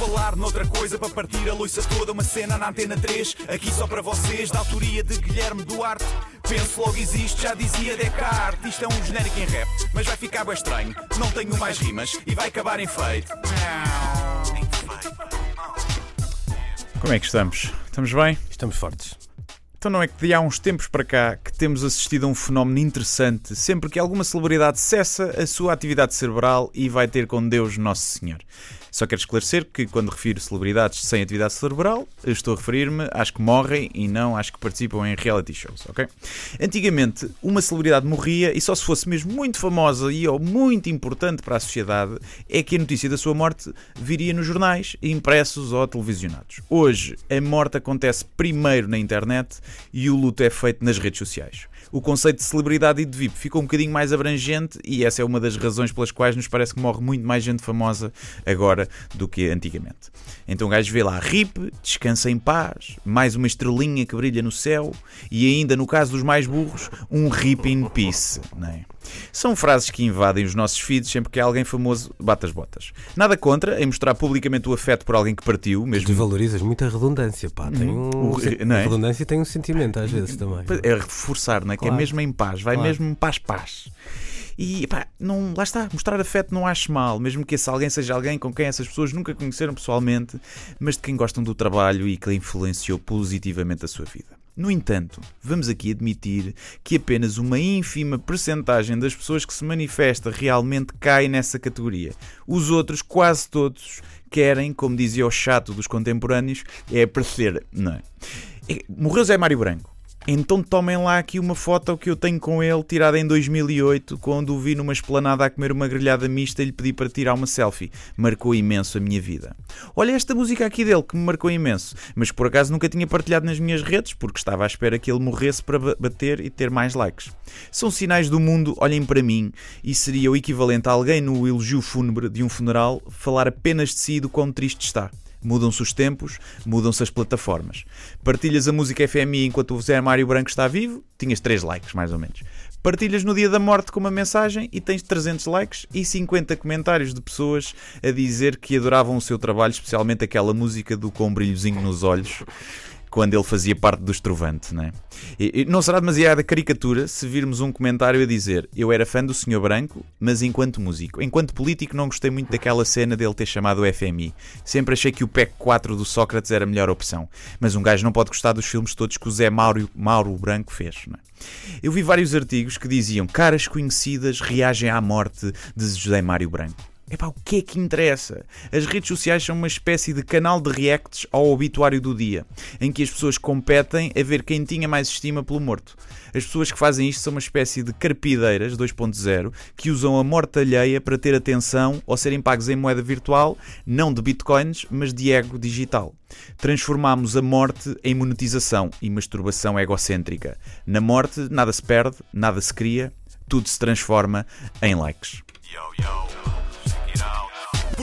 falar noutra coisa para partir a loiça toda, uma cena na antena 3, aqui só para vocês, da autoria de Guilherme Duarte. Penso logo existe, já dizia Descartes. Isto é um genérico em rap, mas vai ficar bem estranho. Não tenho mais rimas e vai acabar em feito. Como é que estamos? Estamos bem? Estamos fortes. Então não é que de há uns tempos para cá que temos assistido a um fenómeno interessante sempre que alguma celebridade cessa a sua atividade cerebral e vai ter com Deus Nosso Senhor. Só quero esclarecer que quando refiro celebridades sem atividade cerebral, estou a referir-me às que morrem e não às que participam em reality shows, ok? Antigamente, uma celebridade morria e só se fosse mesmo muito famosa e ou muito importante para a sociedade é que a notícia da sua morte viria nos jornais, impressos ou televisionados. Hoje, a morte acontece primeiro na internet e o luto é feito nas redes sociais o conceito de celebridade e de VIP ficou um bocadinho mais abrangente e essa é uma das razões pelas quais nos parece que morre muito mais gente famosa agora do que antigamente. Então o gajo vê lá RIP, descansa em paz, mais uma estrelinha que brilha no céu e ainda, no caso dos mais burros, um RIP in peace. Não é? São frases que invadem os nossos feeds sempre que alguém famoso bate as botas. Nada contra em mostrar publicamente o afeto por alguém que partiu, mesmo. Tu valorizas muito a redundância, pá. Tem um... O- não é? A redundância tem um sentimento às vezes também. É reforçar, não é? Que é Claro. mesmo em paz, vai Claro. mesmo paz, paz. E pá, não, lá está, mostrar afeto não acho mal, mesmo que esse alguém seja alguém com quem essas pessoas nunca conheceram pessoalmente, mas de quem gostam do trabalho e que influenciou positivamente a sua vida. No entanto, vamos aqui admitir que apenas uma ínfima percentagem das pessoas que se manifesta realmente cai nessa categoria. Os outros, quase todos, querem, como dizia o chato dos contemporâneos, é aparecer, não é? Morreu Zé Mário Branco. Então tomem lá aqui uma foto que eu tenho com ele, tirada em 2008, quando o vi numa esplanada a comer uma grelhada mista e lhe pedi para tirar uma selfie. Marcou imenso a minha vida. Olha esta música aqui dele que me marcou imenso, mas por acaso nunca tinha partilhado nas minhas redes, porque estava à espera que ele morresse para ba- bater e ter mais likes. São sinais do mundo, olhem para mim, e seria o equivalente a alguém no elogio fúnebre de um funeral falar apenas de si e do quão triste está. Mudam-se os tempos, mudam-se as plataformas. Partilhas a música FMI enquanto o Zé Mário Branco está vivo, tinhas 3 likes, mais ou menos. Partilhas no dia da morte com uma mensagem e tens 300 likes e 50 comentários de pessoas a dizer que adoravam o seu trabalho, especialmente aquela música do com um brilhozinho nos olhos quando ele fazia parte do Estrovante, não é? E- e Não será demasiada caricatura se virmos um comentário a dizer eu era fã do Sr. Branco, mas enquanto músico. Enquanto político não gostei muito daquela cena dele ter chamado o FMI. Sempre achei que o PEC 4 do Sócrates era a melhor opção. Mas um gajo não pode gostar dos filmes todos que o Zé Mauro, Mauro Branco fez, não é? Eu vi vários artigos que diziam caras conhecidas reagem à morte de José Mário Branco. Epá, o que é que interessa? As redes sociais são uma espécie de canal de reacts ao obituário do dia, em que as pessoas competem a ver quem tinha mais estima pelo morto. As pessoas que fazem isto são uma espécie de carpideiras 2.0 que usam a morte alheia para ter atenção ou serem pagos em moeda virtual, não de bitcoins, mas de ego digital. Transformamos a morte em monetização e masturbação egocêntrica. Na morte, nada se perde, nada se cria, tudo se transforma em likes. Por